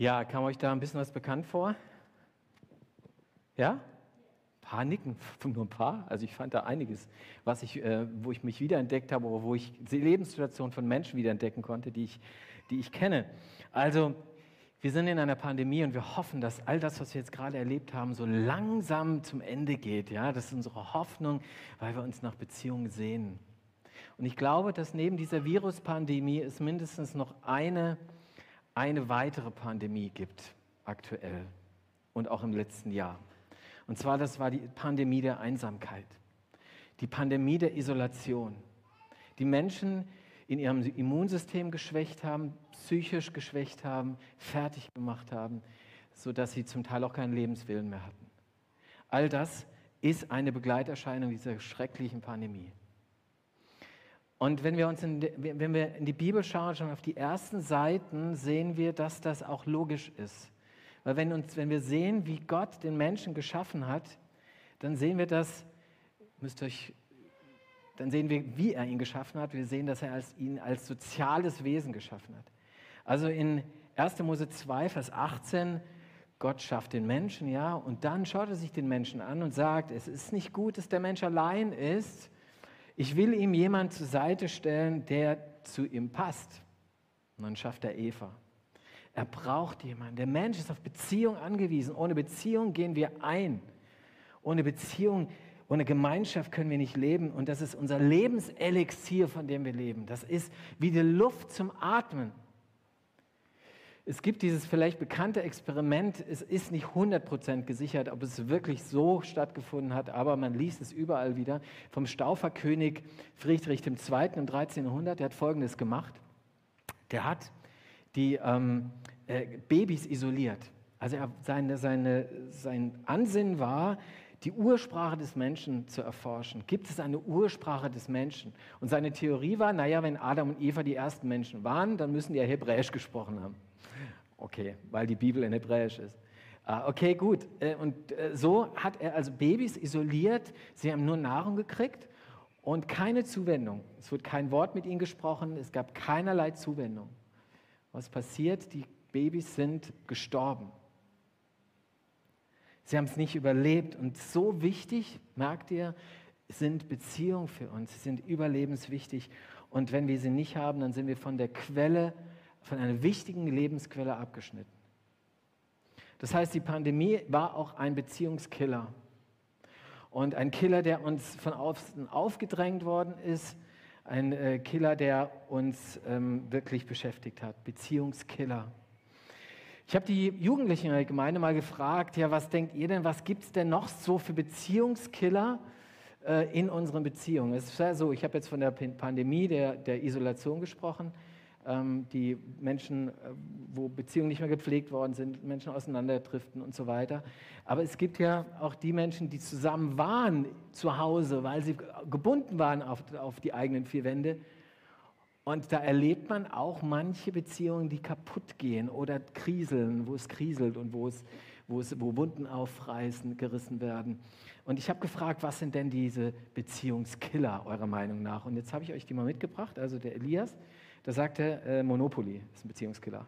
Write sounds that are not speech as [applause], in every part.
Ja, kam euch da ein bisschen was bekannt vor? Ja? Ein [laughs] nur ein paar. Also ich fand da einiges, was ich, äh, wo ich mich wiederentdeckt habe, oder wo ich die Lebenssituation von Menschen wiederentdecken konnte, die ich, die ich kenne. Also wir sind in einer Pandemie und wir hoffen, dass all das, was wir jetzt gerade erlebt haben, so langsam zum Ende geht. Ja, das ist unsere Hoffnung, weil wir uns nach Beziehungen sehen. Und ich glaube, dass neben dieser Viruspandemie es mindestens noch eine, eine weitere Pandemie gibt, aktuell und auch im letzten Jahr. Und zwar, das war die Pandemie der Einsamkeit, die Pandemie der Isolation. Die Menschen in ihrem Immunsystem geschwächt haben, psychisch geschwächt haben, fertig gemacht haben, sodass sie zum Teil auch keinen Lebenswillen mehr hatten. All das ist eine Begleiterscheinung dieser schrecklichen Pandemie. Und wenn wir uns in die, wenn wir in die Bibel schauen, schon auf die ersten Seiten, sehen wir, dass das auch logisch ist. Weil wenn, uns, wenn wir sehen, wie Gott den Menschen geschaffen hat, dann sehen wir das, müsst euch, dann sehen wir, wie er ihn geschaffen hat. Wir sehen, dass er als, ihn als soziales Wesen geschaffen hat. Also in 1. Mose 2, Vers 18, Gott schafft den Menschen, ja, und dann schaut er sich den Menschen an und sagt, es ist nicht gut, dass der Mensch allein ist, ich will ihm jemand zur Seite stellen, der zu ihm passt. Und dann schafft er Eva. Er braucht jemanden. Der Mensch ist auf Beziehung angewiesen. Ohne Beziehung gehen wir ein. Ohne Beziehung, ohne Gemeinschaft können wir nicht leben. Und das ist unser Lebenselixier, von dem wir leben. Das ist wie die Luft zum Atmen. Es gibt dieses vielleicht bekannte Experiment, es ist nicht 100% gesichert, ob es wirklich so stattgefunden hat, aber man liest es überall wieder, vom Stauferkönig Friedrich II. im 13. Jahrhundert, der hat Folgendes gemacht. Der hat die ähm, äh, Babys isoliert. Also er, seine, seine, sein Ansinnen war, die Ursprache des Menschen zu erforschen. Gibt es eine Ursprache des Menschen? Und seine Theorie war, naja, wenn Adam und Eva die ersten Menschen waren, dann müssen die ja Hebräisch gesprochen haben. Okay, weil die Bibel in Hebräisch ist. Ah, okay, gut. Äh, und äh, so hat er also Babys isoliert. Sie haben nur Nahrung gekriegt und keine Zuwendung. Es wird kein Wort mit ihnen gesprochen. Es gab keinerlei Zuwendung. Was passiert? Die Babys sind gestorben. Sie haben es nicht überlebt. Und so wichtig, merkt ihr, sind Beziehungen für uns, sie sind überlebenswichtig. Und wenn wir sie nicht haben, dann sind wir von der Quelle, von einer wichtigen Lebensquelle abgeschnitten. Das heißt, die Pandemie war auch ein Beziehungskiller. Und ein Killer, der uns von außen aufgedrängt worden ist, ein äh, Killer, der uns ähm, wirklich beschäftigt hat, Beziehungskiller. Ich habe die Jugendlichen in der Gemeinde mal gefragt, ja, was denkt ihr denn, was gibt es denn noch so für Beziehungskiller äh, in unseren Beziehungen? Es ist ja so, ich habe jetzt von der Pandemie, der, der Isolation gesprochen die Menschen, äh, wo Beziehungen nicht mehr gepflegt worden sind, Menschen auseinanderdriften und so weiter. Aber es gibt ja auch die Menschen, die zusammen waren zu Hause, weil sie gebunden waren auf, auf die eigenen vier Wände. Und da erlebt man auch manche Beziehungen, die kaputt gehen oder kriseln, wo es kriselt und wo, es, wo, es, wo Wunden aufreißen, gerissen werden. Und ich habe gefragt, was sind denn diese Beziehungskiller eurer Meinung nach? Und jetzt habe ich euch die mal mitgebracht. Also der Elias, da sagt er, äh, Monopoly ist ein Beziehungskiller.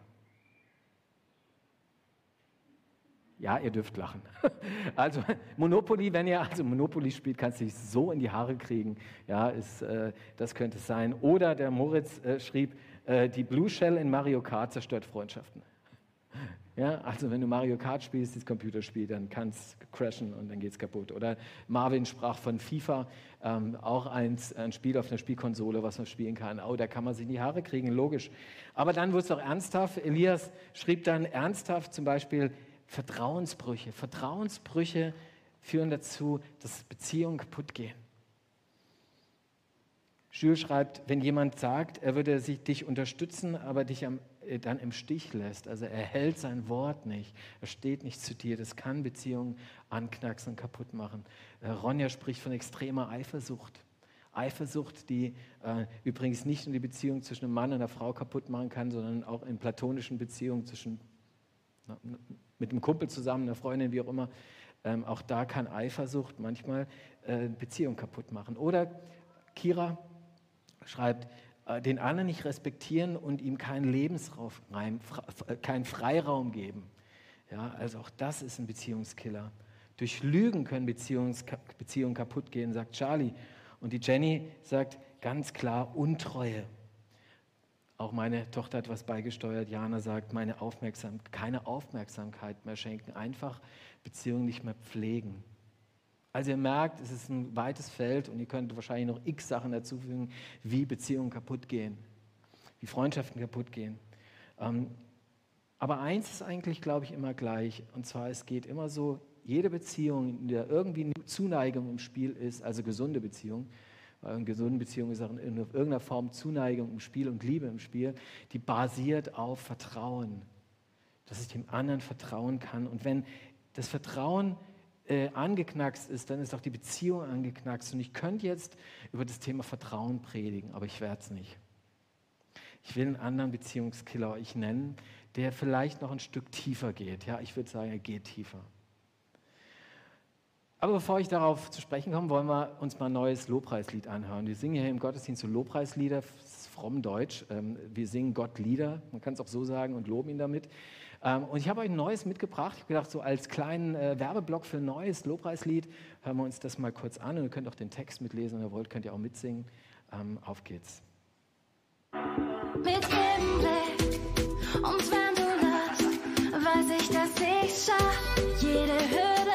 Ja, ihr dürft lachen. [laughs] Also Monopoly, wenn ihr also Monopoly spielt, kannst du dich so in die Haare kriegen. Ja, ist, äh, das könnte es sein. Oder der Moritz äh, schrieb, äh, die Blue Shell in Mario Kart zerstört Freundschaften. Ja, also wenn du Mario Kart spielst, das Computerspiel, dann kann es crashen und dann geht es kaputt. Oder Marvin sprach von FIFA, ähm, auch ein, ein Spiel auf einer Spielkonsole, was man spielen kann. Oh, da kann man sich in die Haare kriegen, logisch. Aber dann wird es auch ernsthaft. Elias schrieb dann ernsthaft zum Beispiel Vertrauensbrüche. Vertrauensbrüche führen dazu, dass Beziehungen kaputt gehen. Jules schreibt, wenn jemand sagt, er würde sich, dich unterstützen, aber dich am, dann im Stich lässt, also er hält sein Wort nicht, er steht nicht zu dir, das kann Beziehungen anknacksen und kaputt machen. Äh, Ronja spricht von extremer Eifersucht. Eifersucht, die äh, übrigens nicht nur die Beziehung zwischen einem Mann und einer Frau kaputt machen kann, sondern auch in platonischen Beziehungen zwischen na, mit einem Kumpel zusammen, einer Freundin, wie auch immer. Ähm, auch da kann Eifersucht manchmal äh, Beziehung kaputt machen. Oder Kira, schreibt, äh, den anderen nicht respektieren und ihm keinen Lebensraum, äh, keinen Freiraum geben. Ja, also auch das ist ein Beziehungskiller. Durch Lügen können Beziehungs Beziehungen kaputt gehen, sagt Charlie. Und die Jenny sagt ganz klar Untreue. Auch meine Tochter hat was beigesteuert. Jana sagt, meine Aufmerksam keine Aufmerksamkeit mehr schenken, einfach Beziehungen nicht mehr pflegen. Also ihr merkt, es ist ein weites Feld und ihr könnt wahrscheinlich noch x Sachen dazufügen, wie Beziehungen kaputt gehen, wie Freundschaften kaputt gehen. Ähm, aber eins ist eigentlich, glaube ich, immer gleich. Und zwar, es geht immer so, jede Beziehung, in der irgendwie eine Zuneigung im Spiel ist, also gesunde Beziehung, weil in gesunden Beziehungen ist auch in irgendeiner Form Zuneigung im Spiel und Liebe im Spiel, die basiert auf Vertrauen. Dass ich dem anderen vertrauen kann. Und wenn das Vertrauen äh, angeknackst ist, dann ist auch die Beziehung angeknackst. Und ich könnte jetzt über das Thema Vertrauen predigen, aber ich werde es nicht. Ich will einen anderen Beziehungskiller euch nennen, der vielleicht noch ein Stück tiefer geht. Ja, ich würde sagen, er geht tiefer. Aber bevor ich darauf zu sprechen komme, wollen wir uns mal ein neues Lobpreislied anhören. Wir singen hier im Gottesdienst so Lobpreislieder, fromm Deutsch. Ähm, wir singen Gott Lieder, man kann es auch so sagen, und loben ihn damit. Ähm, und ich habe euch ein neues mitgebracht. Ich habe gedacht, so als kleinen äh, Werbeblock für ein neues Lobpreislied hören wir uns das mal kurz an. Und ihr könnt auch den Text mitlesen, wenn ihr wollt, könnt ihr auch mitsingen. Ähm, auf geht's. Mit jedem Blick und wenn du lachst, weiß ich, dass ich schaff jede Hürde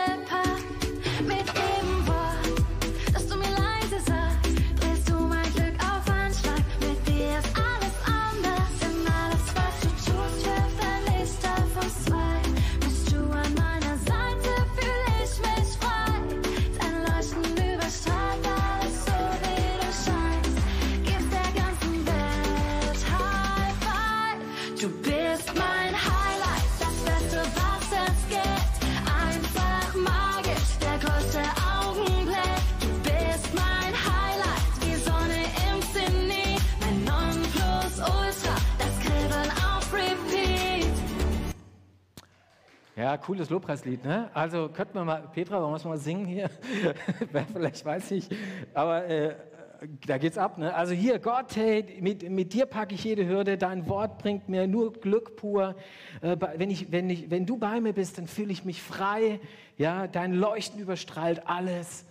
cooles Lobpreislied, ne? Also könnten wir mal, Petra, wollen wir es mal singen hier? [laughs] Vielleicht weiß ich, aber äh, da geht's ab, ne? Also hier, Gott, hey, mit, mit dir packe ich jede Hürde, dein Wort bringt mir nur Glück pur. Äh, wenn, ich, wenn, ich, wenn du bei mir bist, dann fühle ich mich frei, ja? Dein Leuchten überstrahlt alles.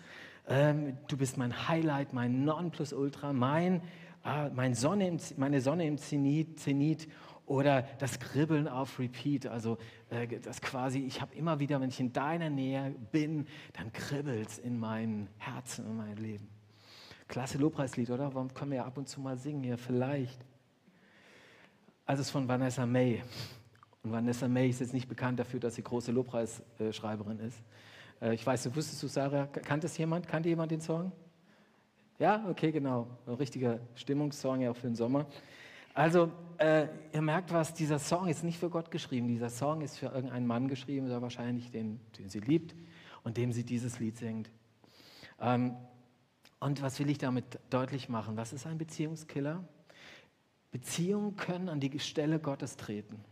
Ähm, du bist mein Highlight, mein Nonplusultra, mein, äh, mein Sonne im, meine Sonne im Zenit, Zenit oder das Kribbeln auf Repeat. Also äh, das quasi, ich habe immer wieder, wenn ich in deiner Nähe bin, dann kribbelt es in meinem Herzen, in meinem Leben. Klasse Lobpreislied, oder? Warum können wir ja ab und zu mal singen hier? Vielleicht. Also es ist von Vanessa May. Und Vanessa May ist jetzt nicht bekannt dafür, dass sie große Lobpreisschreiberin ist. Äh, Ich weiß, du wusstest du, Sarah, kannte es jemand? Kannte jemand den Song? Ja, okay, genau. Ein richtiger Stimmungssong ja auch für den Sommer. Also, äh, ihr merkt was, dieser Song ist nicht für Gott geschrieben. Dieser Song ist für irgendeinen Mann geschrieben, der wahrscheinlich den, den sie liebt und dem sie dieses Lied singt. Ähm, und was will ich damit deutlich machen? Was ist ein Beziehungskiller? Beziehungen können an die Stelle Gottes treten.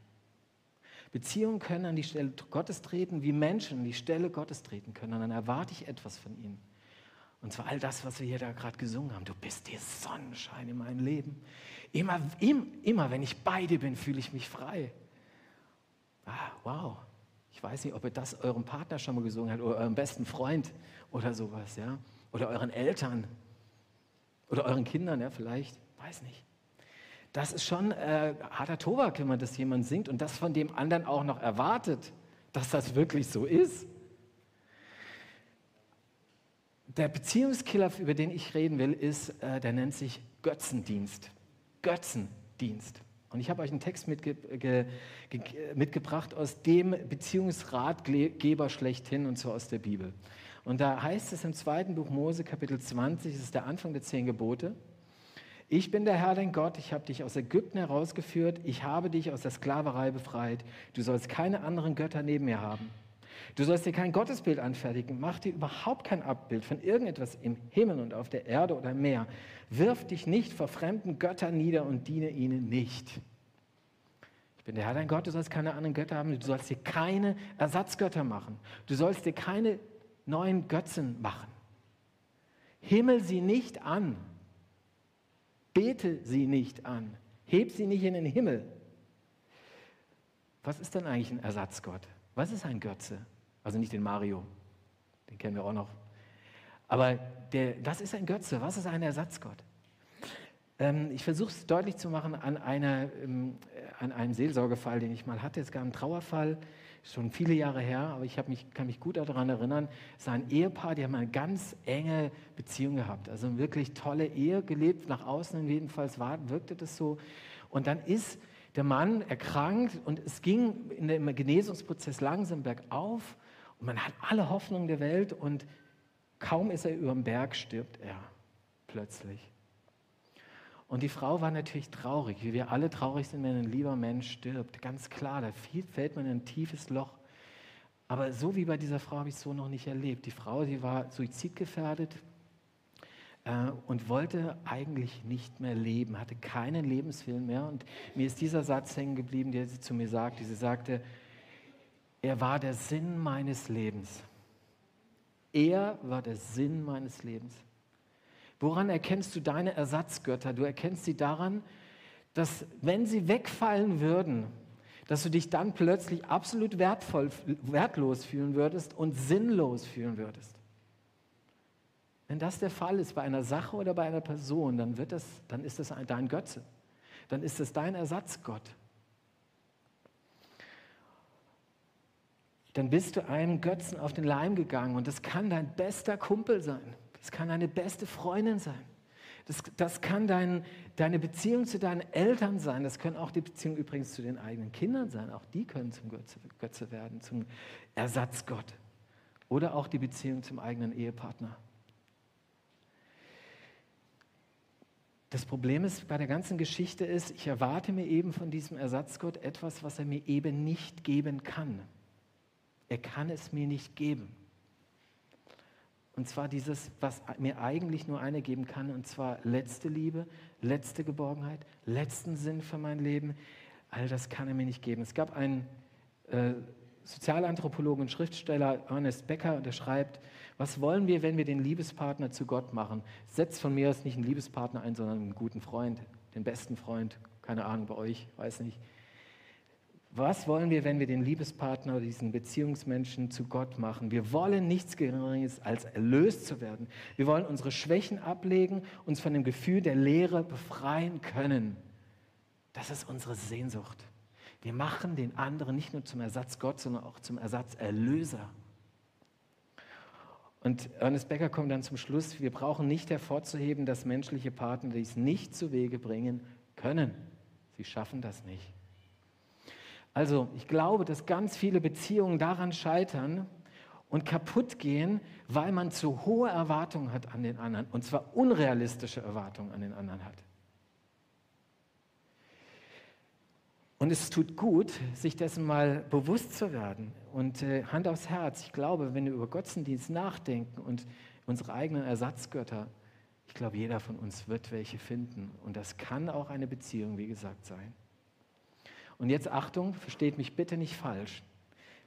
Beziehungen können an die Stelle Gottes treten, wie Menschen an die Stelle Gottes treten können. Und dann erwarte ich etwas von ihnen. Und zwar all das, was wir hier da gerade gesungen haben. Du bist der Sonnenschein in meinem Leben. Immer, im, immer wenn ich bei dir bin, fühle ich mich frei. Ah, wow. Ich weiß nicht, ob ihr das eurem Partner schon mal gesungen habt oder eurem besten Freund oder sowas, ja. Oder euren Eltern oder euren Kindern, ja, vielleicht. Weiß nicht. Das ist schon äh, harter Tobak, wenn man das jemand singt und das von dem anderen auch noch erwartet, dass das wirklich so ist. Der Beziehungskiller, über den ich reden will, ist, äh, der nennt sich Götzendienst. Götzendienst. Und ich habe euch einen Text mitge ge ge mitgebracht aus dem Beziehungsratgeber schlechthin, und zwar aus der Bibel. Und da heißt es im zweiten Buch Mose, Kapitel 20, das ist der Anfang der zehn Gebote. Ich bin der Herr, dein Gott, ich habe dich aus Ägypten herausgeführt, ich habe dich aus der Sklaverei befreit. Du sollst keine anderen Götter neben mir haben. Du sollst dir kein Gottesbild anfertigen, mach dir überhaupt kein Abbild von irgendetwas im Himmel und auf der Erde oder im Meer. Wirf dich nicht vor fremden Göttern nieder und diene ihnen nicht. Ich bin der Herr, dein Gott, du sollst keine anderen Götter haben, du sollst dir keine Ersatzgötter machen. Du sollst dir keine neuen Götzen machen. Himmel sie nicht an. Bete sie nicht an. Heb sie nicht in den Himmel. Was ist denn eigentlich ein Ersatzgott? Was ist ein Götze? Also nicht den Mario, den kennen wir auch noch. Aber der, was ist ein Götze? Was ist ein Ersatzgott? Ähm, ich versuche es deutlich zu machen an, einer, ähm, an einem Seelsorgefall, den ich mal hatte. Es gab einen Trauerfall, schon viele Jahre her, aber ich mich, kann mich gut daran erinnern. Es war ein Ehepaar, die haben eine ganz enge Beziehung gehabt. Also eine wirklich tolle Ehe gelebt, nach außen jedenfalls war, wirkte das so. Und dann ist der Mann erkrankt und es ging in dem Genesungsprozess langsam bergauf und man hat alle Hoffnung der Welt und kaum ist er über dem Berg, stirbt er plötzlich. Und die Frau war natürlich traurig, wie wir alle traurig sind, wenn ein lieber Mensch stirbt. Ganz klar, da fällt man in ein tiefes Loch. Aber so wie bei dieser Frau habe ich es so noch nicht erlebt. Die Frau, die war suizidgefährdet äh, und wollte eigentlich nicht mehr leben, hatte keinen Lebenswillen mehr. Und mir ist dieser Satz hängen geblieben, der sie zu mir sagte. Sie sagte, er war der Sinn meines Lebens. Er war der Sinn meines Lebens. Woran erkennst du deine Ersatzgötter? Du erkennst sie daran, dass wenn sie wegfallen würden, dass du dich dann plötzlich absolut wertvoll, wertlos fühlen würdest und sinnlos fühlen würdest. Wenn das der Fall ist bei einer Sache oder bei einer Person, dann, wird das, dann ist das dein Götze. Dann ist es dein Ersatzgott. Dann bist du einem Götzen auf den Leim gegangen und das kann dein bester Kumpel sein. Das kann deine beste Freundin sein. Das, das kann dein, deine Beziehung zu deinen Eltern sein. Das können auch die Beziehungen übrigens zu den eigenen Kindern sein. Auch die können zum Götze, Götze werden, zum Ersatzgott. Oder auch die Beziehung zum eigenen Ehepartner. Das Problem ist bei der ganzen Geschichte ist, ich erwarte mir eben von diesem Ersatzgott etwas, was er mir eben nicht geben kann. Er kann es mir nicht geben. Und zwar dieses, was mir eigentlich nur eine geben kann, und zwar letzte Liebe, letzte Geborgenheit, letzten Sinn für mein Leben. All das kann er mir nicht geben. Es gab einen äh, Sozialanthropologen und Schriftsteller, Ernest Becker, der schreibt, was wollen wir, wenn wir den Liebespartner zu Gott machen? Setzt von mir aus nicht einen Liebespartner ein, sondern einen guten Freund, den besten Freund, keine Ahnung bei euch, weiß nicht. Was wollen wir, wenn wir den Liebespartner, diesen Beziehungsmenschen zu Gott machen? Wir wollen nichts Geringeres als erlöst zu werden. Wir wollen unsere Schwächen ablegen, uns von dem Gefühl der Leere befreien können. Das ist unsere Sehnsucht. Wir machen den anderen nicht nur zum Ersatz Gott, sondern auch zum Ersatz Erlöser. Und Ernest Becker kommt dann zum Schluss, wir brauchen nicht hervorzuheben, dass menschliche Partner dies nicht zu Wege bringen können. Sie schaffen das nicht. Also ich glaube, dass ganz viele Beziehungen daran scheitern und kaputt gehen, weil man zu hohe Erwartungen hat an den anderen, und zwar unrealistische Erwartungen an den anderen hat. Und es tut gut, sich dessen mal bewusst zu werden. Und äh, Hand aufs Herz, ich glaube, wenn wir über Götzendienst nachdenken und unsere eigenen Ersatzgötter, ich glaube, jeder von uns wird welche finden. Und das kann auch eine Beziehung, wie gesagt, sein. Und jetzt Achtung, versteht mich bitte nicht falsch.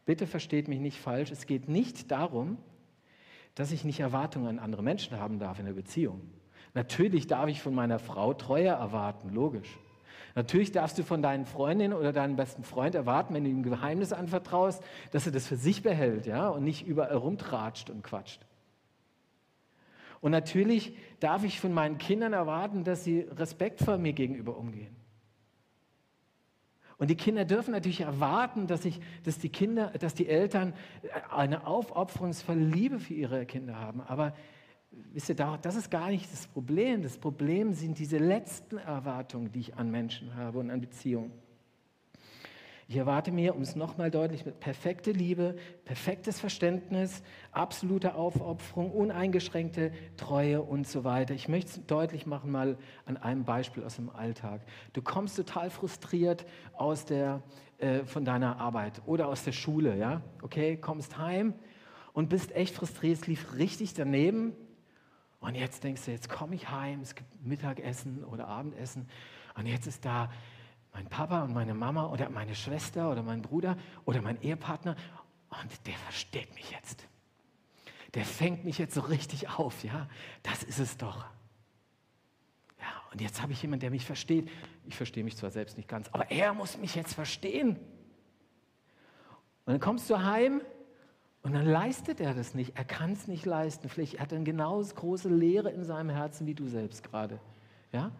Bitte versteht mich nicht falsch. Es geht nicht darum, dass ich nicht Erwartungen an andere Menschen haben darf in der Beziehung. Natürlich darf ich von meiner Frau Treue erwarten, logisch. Natürlich darfst du von deinen Freundinnen oder deinem besten Freund erwarten, wenn du ihm ein Geheimnis anvertraust, dass er das für sich behält ja, und nicht überall rumtratscht und quatscht. Und natürlich darf ich von meinen Kindern erwarten, dass sie respektvoll mir gegenüber umgehen. Und die Kinder dürfen natürlich erwarten, dass, ich, dass, die Kinder, dass die Eltern eine aufopferungsvolle Liebe für ihre Kinder haben. Aber wisst ihr, das ist gar nicht das Problem. Das Problem sind diese letzten Erwartungen, die ich an Menschen habe und an Beziehungen. Ich erwarte mir, um es nochmal deutlich mit perfekte Liebe, perfektes Verständnis, absolute Aufopferung, uneingeschränkte Treue und so weiter. Ich möchte es deutlich machen mal an einem Beispiel aus dem Alltag. Du kommst total frustriert aus der, äh, von deiner Arbeit oder aus der Schule, ja? Okay, kommst heim und bist echt frustriert, es lief richtig daneben. Und jetzt denkst du, jetzt komme ich heim, es gibt Mittagessen oder Abendessen und jetzt ist da mein Papa und meine Mama oder meine Schwester oder mein Bruder oder mein Ehepartner und der versteht mich jetzt. Der fängt mich jetzt so richtig auf, ja. Das ist es doch. Ja, Und jetzt habe ich jemanden, der mich versteht. Ich verstehe mich zwar selbst nicht ganz, aber er muss mich jetzt verstehen. Und dann kommst du heim und dann leistet er das nicht. Er kann es nicht leisten. Vielleicht hat er eine genauso große Leere in seinem Herzen wie du selbst gerade. Ja?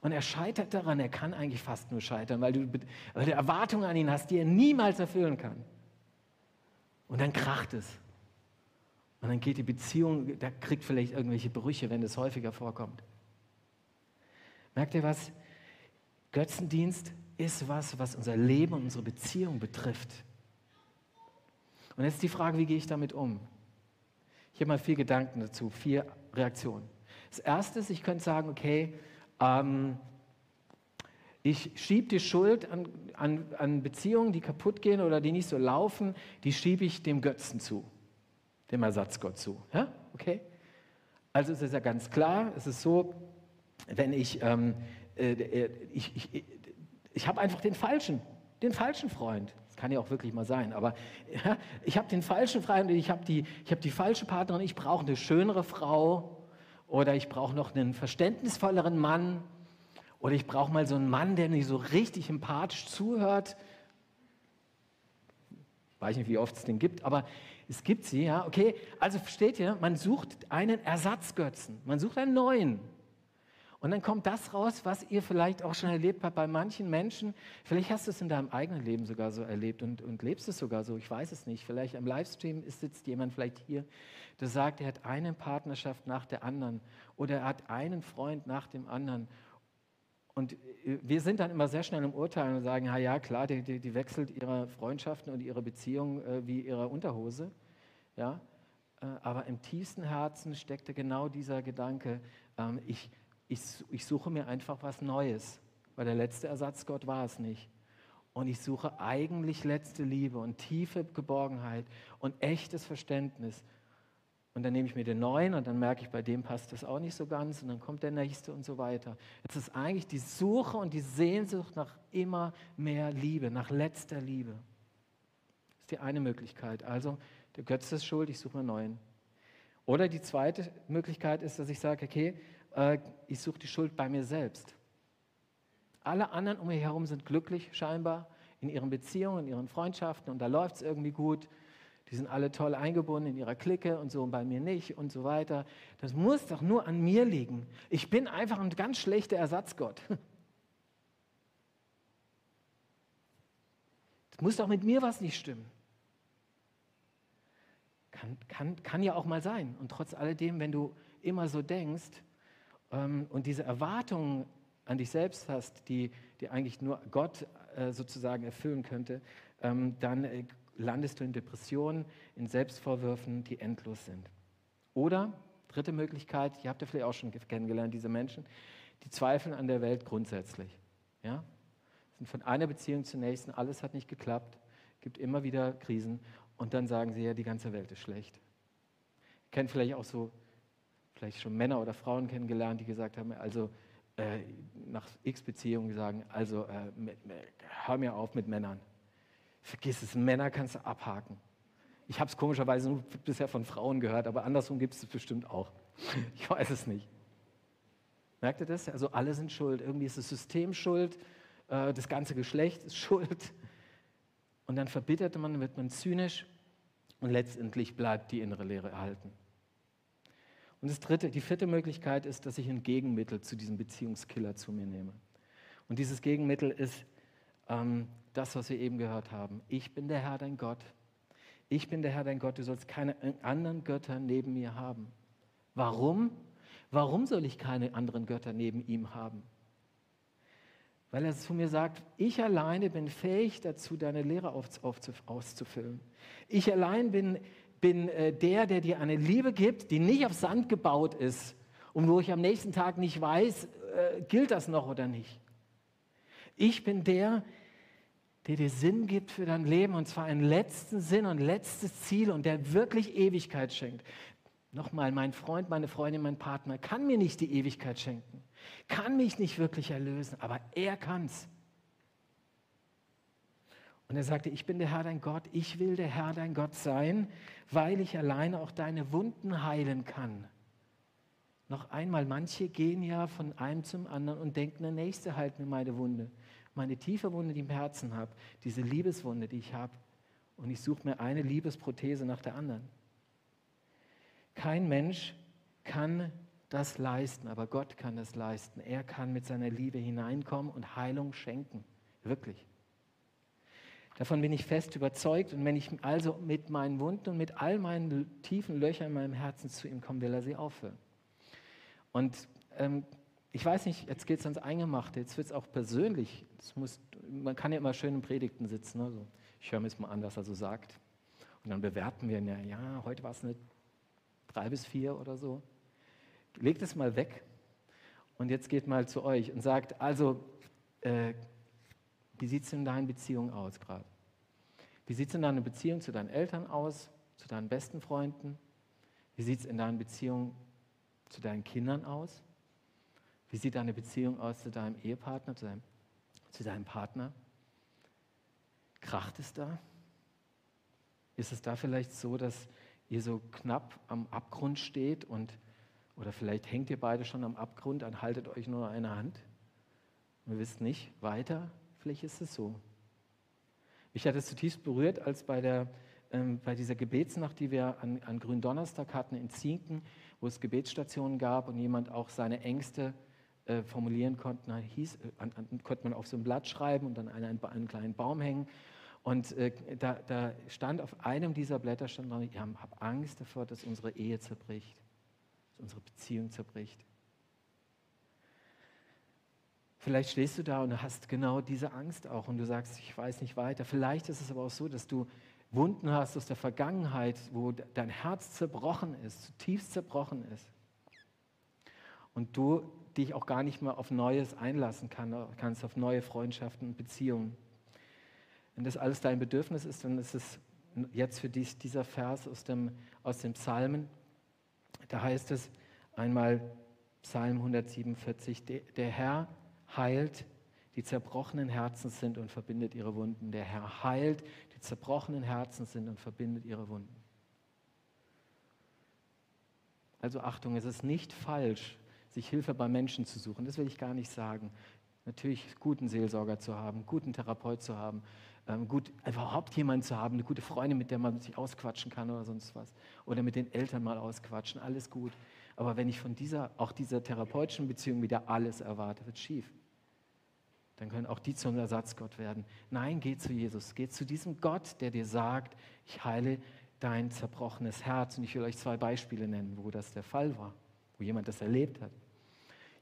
Und er scheitert daran. Er kann eigentlich fast nur scheitern, weil du, weil du Erwartungen an ihn hast, die er niemals erfüllen kann. Und dann kracht es. Und dann geht die Beziehung, da kriegt vielleicht irgendwelche Brüche, wenn das häufiger vorkommt. Merkt ihr was? Götzendienst ist was, was unser Leben und unsere Beziehung betrifft. Und jetzt die Frage, wie gehe ich damit um? Ich habe mal vier Gedanken dazu, vier Reaktionen. Das erste ist, ich könnte sagen, okay, ähm, ich schiebe die Schuld an, an, an Beziehungen, die kaputt gehen oder die nicht so laufen, die schiebe ich dem Götzen zu, dem Ersatzgott zu. Ja? Okay? Also es ist ja ganz klar, es ist so, wenn ich, ähm, äh, äh ich, ich, ich habe einfach den falschen, den falschen Freund. Kann ja auch wirklich mal sein, aber ja, [laughs] ich habe den falschen Freund, ich habe die, hab die falsche Partnerin, ich brauche eine schönere Frau oder ich brauche noch einen verständnisvolleren Mann oder ich brauche mal so einen Mann, der mir so richtig empathisch zuhört. Weiß nicht, wie oft es den gibt, aber es gibt sie, ja, okay. Also versteht ihr, man sucht einen Ersatzgötzen, man sucht einen neuen. Und dann kommt das raus, was ihr vielleicht auch schon erlebt habt bei manchen Menschen. Vielleicht hast du es in deinem eigenen Leben sogar so erlebt und, und lebst es sogar so. Ich weiß es nicht. Vielleicht am Livestream sitzt jemand vielleicht hier, der sagt, er hat eine Partnerschaft nach der anderen oder er hat einen Freund nach dem anderen. Und äh, wir sind dann immer sehr schnell im Urteilen und sagen, ja, ja klar, die, die, die wechselt ihre Freundschaften und ihre Beziehungen äh, wie ihre Unterhose. Ja? Äh, aber im tiefsten Herzen steckte genau dieser Gedanke, ähm, ich, ich, ich suche mir einfach was Neues, weil der letzte Ersatzgott war es nicht. Und ich suche eigentlich letzte Liebe und tiefe Geborgenheit und echtes Verständnis. Und dann nehme ich mir den neuen und dann merke ich, bei dem passt das auch nicht so ganz und dann kommt der nächste und so weiter. Es ist eigentlich die Suche und die Sehnsucht nach immer mehr Liebe, nach letzter Liebe. Das ist die eine Möglichkeit. Also der Götze ist schuld, ich suche mir einen neuen. Oder die zweite Möglichkeit ist, dass ich sage, okay, äh, ich suche die Schuld bei mir selbst. Alle anderen um mich herum sind glücklich scheinbar in ihren Beziehungen, in ihren Freundschaften und da läuft es irgendwie gut. Die sind alle toll eingebunden in ihrer Clique und so und bei mir nicht und so weiter. Das muss doch nur an mir liegen. Ich bin einfach ein ganz schlechter Ersatzgott. [laughs] Es muss doch mit mir was nicht stimmen. Kann, kann, kann ja auch mal sein. Und trotz alledem, wenn du immer so denkst, und diese Erwartungen an dich selbst hast, die, die eigentlich nur Gott äh, sozusagen erfüllen könnte, ähm, dann äh, landest du in Depressionen, in Selbstvorwürfen, die endlos sind. Oder, dritte Möglichkeit, ihr habt ja vielleicht auch schon kennengelernt, diese Menschen, die zweifeln an der Welt grundsätzlich. Ja? Sind von einer Beziehung zur nächsten, alles hat nicht geklappt, gibt immer wieder Krisen und dann sagen sie ja, die ganze Welt ist schlecht. Ihr kennt vielleicht auch so vielleicht schon Männer oder Frauen kennengelernt, die gesagt haben, also äh, nach x Beziehungen sagen, also äh, mit, mit, hör mir auf mit Männern. Vergiss es, Männer kannst du abhaken. Ich habe es komischerweise nur bisher von Frauen gehört, aber andersrum gibt es es bestimmt auch. [laughs] Ich weiß es nicht. Merkt ihr das? Also alle sind schuld. Irgendwie ist das System schuld, äh, das ganze Geschlecht ist [laughs] schuld. Und dann verbittert man, wird man zynisch und letztendlich bleibt die innere Lehre erhalten. Und das dritte, die vierte Möglichkeit ist, dass ich ein Gegenmittel zu diesem Beziehungskiller zu mir nehme. Und dieses Gegenmittel ist ähm, das, was wir eben gehört haben. Ich bin der Herr, dein Gott. Ich bin der Herr, dein Gott. Du sollst keine anderen Götter neben mir haben. Warum? Warum soll ich keine anderen Götter neben ihm haben? Weil er zu mir sagt, ich alleine bin fähig dazu, deine Lehre auszufüllen. Ich allein bin bin äh, der, der dir eine Liebe gibt, die nicht auf Sand gebaut ist und wo ich am nächsten Tag nicht weiß, äh, gilt das noch oder nicht. Ich bin der, der dir Sinn gibt für dein Leben und zwar einen letzten Sinn und letztes Ziel und der wirklich Ewigkeit schenkt. Nochmal, mein Freund, meine Freundin, mein Partner kann mir nicht die Ewigkeit schenken, kann mich nicht wirklich erlösen, aber er kann's. Und er sagte, ich bin der Herr dein Gott, ich will der Herr dein Gott sein, weil ich alleine auch deine Wunden heilen kann. noch einmal, manche gehen ja von einem zum anderen und denken, der Nächste halt mir meine Wunde. Meine tiefe Wunde, die ich im Herzen habe, diese Liebeswunde, die ich habe. Und ich suche mir eine Liebesprothese nach der anderen. Kein Mensch kann das leisten, aber Gott kann das leisten. Er kann mit seiner Liebe hineinkommen und Heilung schenken. Wirklich. Davon bin ich fest überzeugt. Und wenn ich also mit meinen Wunden und mit all meinen tiefen Löchern in meinem Herzen zu ihm komme, will er sie auffüllen. Und ähm, ich weiß nicht, jetzt geht es ans Eingemachte, jetzt wird es auch persönlich. Muss, man kann ja immer schön in Predigten sitzen. Ne? Ich höre mir jetzt mal an, was er so sagt. Und dann bewerten wir, ja, ja heute war es eine drei bis vier oder so. Legt es mal weg und jetzt geht mal zu euch und sagt, also, äh, wie sieht es in deinen Beziehungen aus gerade? Wie sieht es in deiner Beziehung zu deinen Eltern aus, zu deinen besten Freunden? Wie sieht es in deinen Beziehungen zu deinen Kindern aus? Wie sieht deine Beziehung aus zu deinem Ehepartner, zu deinem, zu deinem Partner? Kracht es da? Ist es da vielleicht so, dass ihr so knapp am Abgrund steht und oder vielleicht hängt ihr beide schon am Abgrund, dann haltet euch nur eine Hand. Und wisst nicht weiter, vielleicht ist es so. Mich hat es zutiefst berührt, als bei, der, ähm, bei dieser Gebetsnacht, die wir an, an Gründonnerstag hatten in Zinken, wo es Gebetsstationen gab und jemand auch seine Ängste äh, formulieren konnte, hieß, äh, an, an, konnte man auf so ein Blatt schreiben und dann an einen, einen kleinen Baum hängen. Und äh, da, da, stand auf einem dieser Blätter stand ich habe Angst davor, dass unsere Ehe zerbricht, dass unsere Beziehung zerbricht. Vielleicht stehst du da und hast genau diese Angst auch und du sagst, ich weiß nicht weiter. Vielleicht ist es aber auch so, dass du Wunden hast aus der Vergangenheit, wo dein Herz zerbrochen ist, zutiefst zerbrochen ist. Und du dich auch gar nicht mehr auf Neues einlassen kannst, auf neue Freundschaften und Beziehungen. Wenn das alles dein Bedürfnis ist, dann ist es jetzt für dich dieser Vers aus dem, aus dem Psalmen. Da heißt es einmal Psalm 147, der Herr heilt, die zerbrochenen Herzen sind und verbindet ihre Wunden. Der Herr heilt, die zerbrochenen Herzen sind und verbindet ihre Wunden. Also Achtung, es ist nicht falsch, sich Hilfe bei Menschen zu suchen. Das will ich gar nicht sagen. Natürlich guten Seelsorger zu haben, guten Therapeut zu haben, ähm, gut, überhaupt jemanden zu haben, eine gute Freundin, mit der man sich ausquatschen kann oder sonst was. Oder mit den Eltern mal ausquatschen, alles gut. Aber wenn ich von dieser, auch dieser therapeutischen Beziehung wieder alles erwarte, wird schief dann können auch die zum Ersatzgott werden. Nein, geh zu Jesus, geh zu diesem Gott, der dir sagt, ich heile dein zerbrochenes Herz. Und ich will euch zwei Beispiele nennen, wo das der Fall war, wo jemand das erlebt hat.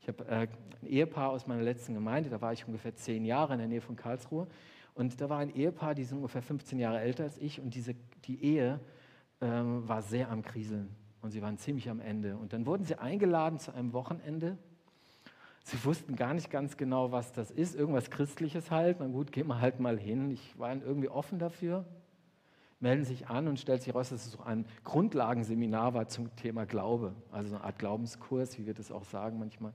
Ich habe äh, ein Ehepaar aus meiner letzten Gemeinde, da war ich ungefähr zehn Jahre in der Nähe von Karlsruhe. Und da war ein Ehepaar, die sind ungefähr 15 Jahre älter als ich. Und diese, die Ehe ähm, war sehr am Kriseln. Und sie waren ziemlich am Ende. Und dann wurden sie eingeladen zu einem Wochenende Sie wussten gar nicht ganz genau, was das ist. Irgendwas Christliches halt. Na gut, gehen wir halt mal hin. Ich war irgendwie offen dafür. Melden sich an und stellt sich heraus, dass es so ein Grundlagenseminar war zum Thema Glaube. Also so eine Art Glaubenskurs, wie wir das auch sagen manchmal.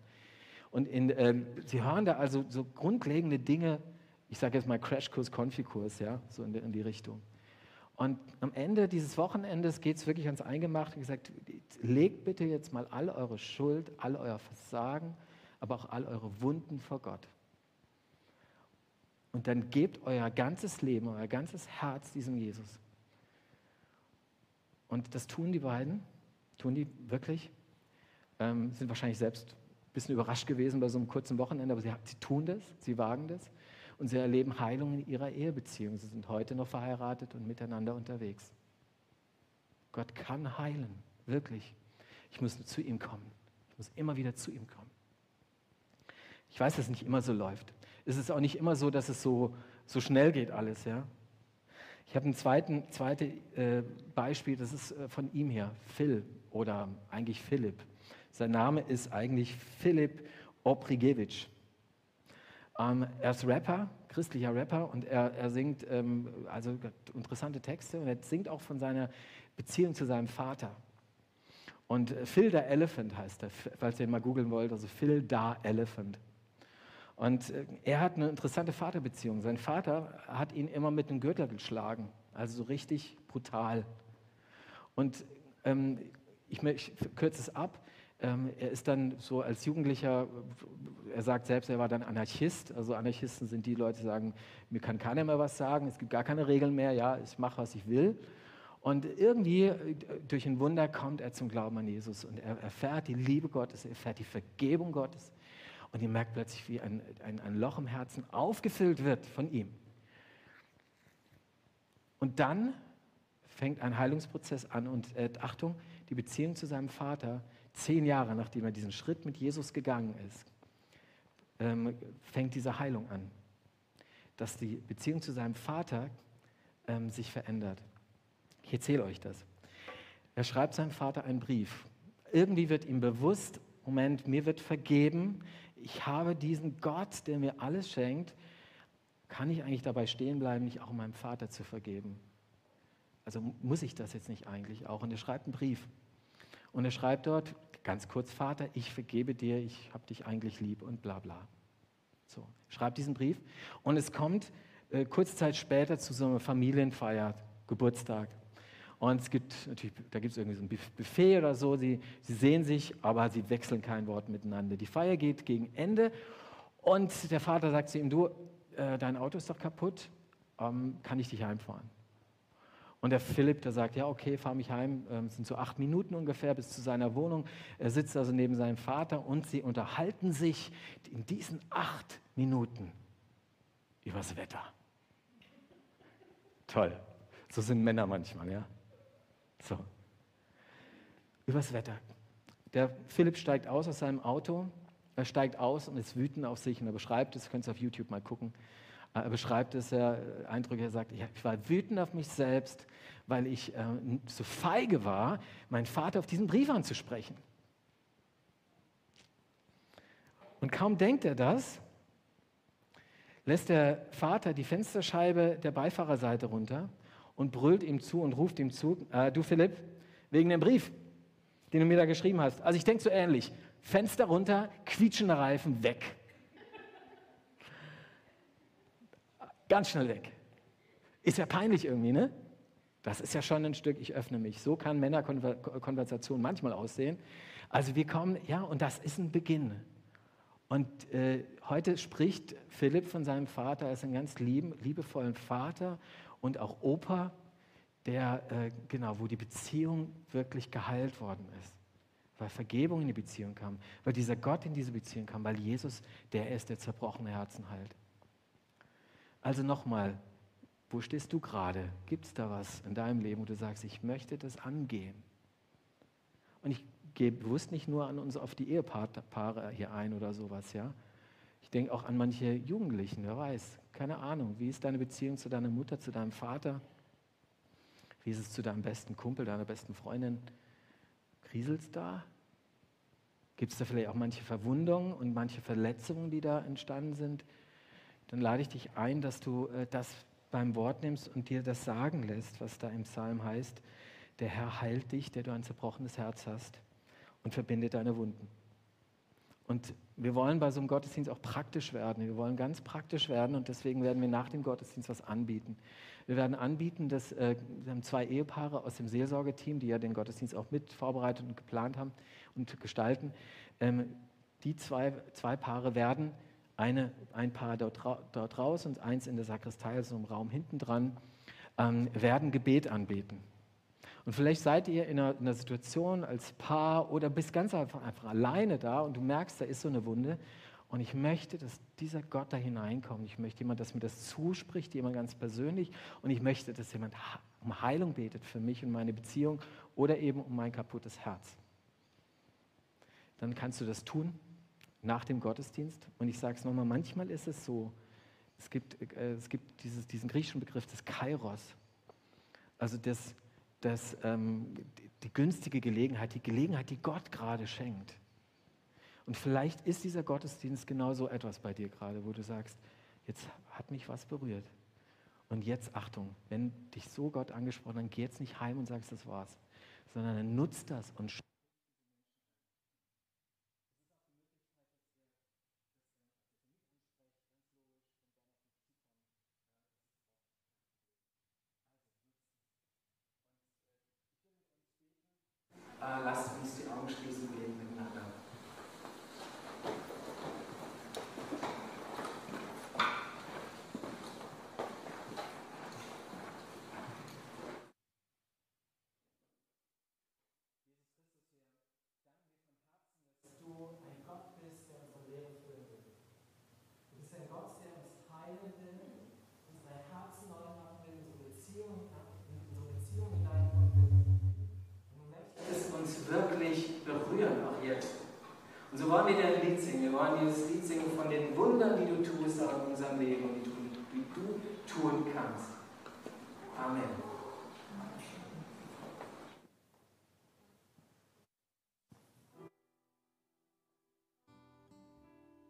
Und in, äh, Sie hören da also so grundlegende Dinge, ich sage jetzt mal Crashkurs, Konfikurs, ja, so in die, in die Richtung. Und am Ende dieses Wochenendes geht es wirklich ans Eingemachte und gesagt, legt bitte jetzt mal all eure Schuld, all euer Versagen, aber auch all eure Wunden vor Gott. Und dann gebt euer ganzes Leben, euer ganzes Herz diesem Jesus. Und das tun die beiden, tun die wirklich, ähm, sind wahrscheinlich selbst ein bisschen überrascht gewesen bei so einem kurzen Wochenende, aber sie, sie tun das, sie wagen das und sie erleben Heilung in ihrer Ehebeziehung. Sie sind heute noch verheiratet und miteinander unterwegs. Gott kann heilen, wirklich. Ich muss nur zu ihm kommen. Ich muss immer wieder zu ihm kommen. Ich weiß, dass es nicht immer so läuft. Es ist auch nicht immer so, dass es so, so schnell geht alles. Ja? Ich habe ein zweites zweite, äh, Beispiel, das ist äh, von ihm her, Phil oder eigentlich Philipp. Sein Name ist eigentlich Philipp Obrigewitsch. Ähm, er ist Rapper, christlicher Rapper und er, er singt ähm, also interessante Texte und er singt auch von seiner Beziehung zu seinem Vater. Und Phil the Elephant heißt er, falls ihr ihn mal googeln wollt, also Phil da Elephant. Und äh, er hat eine interessante Vaterbeziehung. Sein Vater hat ihn immer mit dem Gürtel geschlagen, also so richtig brutal. Und ähm, ich, ich kürze es ab. Ähm, er ist dann so als Jugendlicher, er sagt selbst, er war dann Anarchist. Also Anarchisten sind die Leute, die sagen, mir kann keiner mehr was sagen, es gibt gar keine Regeln mehr, ja, ich mache, was ich will. Und irgendwie äh, durch ein Wunder kommt er zum Glauben an Jesus und er erfährt die Liebe Gottes, er erfährt die Vergebung Gottes. Und ihr merkt plötzlich, wie ein, ein, ein Loch im Herzen aufgefüllt wird von ihm. Und dann fängt ein Heilungsprozess an und äh, Achtung, die Beziehung zu seinem Vater, zehn Jahre nachdem er diesen Schritt mit Jesus gegangen ist, ähm, fängt diese Heilung an. Dass die Beziehung zu seinem Vater ähm, sich verändert. Ich erzähle euch das. Er schreibt seinem Vater einen Brief. Irgendwie wird ihm bewusst, Moment, mir wird vergeben, ich habe diesen Gott, der mir alles schenkt, kann ich eigentlich dabei stehen bleiben, nicht auch meinem Vater zu vergeben? Also muss ich das jetzt nicht eigentlich auch? Und er schreibt einen Brief. Und er schreibt dort, ganz kurz, Vater, ich vergebe dir, ich habe dich eigentlich lieb und bla bla. So, schreibt diesen Brief. Und es kommt äh, kurze Zeit später zu so einer Familienfeier, Geburtstag. Und es gibt natürlich, da gibt es irgendwie so ein Buffet oder so. Sie, sie sehen sich, aber sie wechseln kein Wort miteinander. Die Feier geht gegen Ende und der Vater sagt zu ihm: Du, äh, dein Auto ist doch kaputt, ähm, kann ich dich heimfahren? Und der Philipp, der sagt, ja, okay, fahr mich heim. Ähm, es sind so acht Minuten ungefähr bis zu seiner Wohnung. Er sitzt also neben seinem Vater und sie unterhalten sich in diesen acht Minuten übers Wetter. Toll. So sind Männer manchmal, ja. So. Übers Wetter. Der Philipp steigt aus aus seinem Auto. Er steigt aus und ist wütend auf sich und er beschreibt es, könnt ihr auf YouTube mal gucken. Er beschreibt es, er Eindrücke, er sagt, ich war wütend auf mich selbst, weil ich äh, so feige war, meinen Vater auf diesen Brief anzusprechen. Und kaum denkt er das, lässt der Vater die Fensterscheibe der Beifahrerseite runter und brüllt ihm zu und ruft ihm zu, äh, du Philipp, wegen dem Brief, den du mir da geschrieben hast. Also ich denke so ähnlich, Fenster runter, quietschende Reifen, weg. Ganz schnell weg. Ist ja peinlich irgendwie, ne? Das ist ja schon ein Stück, ich öffne mich. So kann Männerkonversation manchmal aussehen. Also wir kommen, ja, und das ist ein Beginn. Und äh, heute spricht Philipp von seinem Vater als einen ganz lieben, liebevollen Vater und auch Opa, der, äh, genau, wo die Beziehung wirklich geheilt worden ist. Weil Vergebung in die Beziehung kam, weil dieser Gott in diese Beziehung kam, weil Jesus der ist, der zerbrochene Herzen heilt. Also nochmal, wo stehst du gerade? Gibt es da was in deinem Leben, wo du sagst, ich möchte das angehen? Und ich gehe bewusst nicht nur an uns auf die Ehepaare hier ein oder sowas, ja. Ich denke auch an manche Jugendlichen, wer weiß, keine Ahnung, wie ist deine Beziehung zu deiner Mutter, zu deinem Vater? Wie ist es zu deinem besten Kumpel, deiner besten Freundin? Kriselt es da? Gibt es da vielleicht auch manche Verwundungen und manche Verletzungen, die da entstanden sind? Dann lade ich dich ein, dass du äh, das beim Wort nimmst und dir das sagen lässt, was da im Psalm heißt. Der Herr heilt dich, der du ein zerbrochenes Herz hast und verbindet deine Wunden. Und wir wollen bei so einem Gottesdienst auch praktisch werden. Wir wollen ganz praktisch werden und deswegen werden wir nach dem Gottesdienst was anbieten. Wir werden anbieten, dass äh, wir haben zwei Ehepaare aus dem Seelsorgeteam, die ja den Gottesdienst auch mit vorbereitet und geplant haben und gestalten. Ähm, die zwei, zwei Paare werden eine, ein Paar dort, dort raus und eins in der Sakristei, also im Raum hinten dran, ähm, werden Gebet anbeten. Und vielleicht seid ihr in einer, in einer, Situation als Paar oder bist ganz einfach, einfach alleine da und du merkst, da ist so eine Wunde. Und ich möchte, dass dieser Gott da hineinkommt. Ich möchte jemand, dass mir das zuspricht, jemand ganz persönlich. Und ich möchte, dass jemand um Heilung betet für mich und meine Beziehung oder eben um mein kaputtes Herz. Dann kannst du das tun nach dem Gottesdienst. Und ich sage es nochmal, manchmal ist es so, es gibt, äh, es gibt dieses, diesen griechischen Begriff des Kairos. Also das, das, ähm, die günstige Gelegenheit, die Gelegenheit, die Gott gerade schenkt. Und vielleicht ist dieser Gottesdienst genau so etwas bei dir gerade, wo du sagst, jetzt hat mich was berührt. Und jetzt, Achtung, wenn dich so Gott angesprochen hat, dann geh jetzt nicht heim und sagst, das war's, sondern dann nutzt das und Äh, lasst uns die Augen schließen, beten miteinander. verändern will, unsere Herzen neu machen will, unsere Beziehungen, in unsere Beziehungen hineinkommen will. Und du möchtest uns wirklich berühren, auch jetzt. Dir ein Lied singen. Wir wollen dieses Lied singen von den Wundern, die du tust auch in unserem Leben und die du tun kannst. Amen.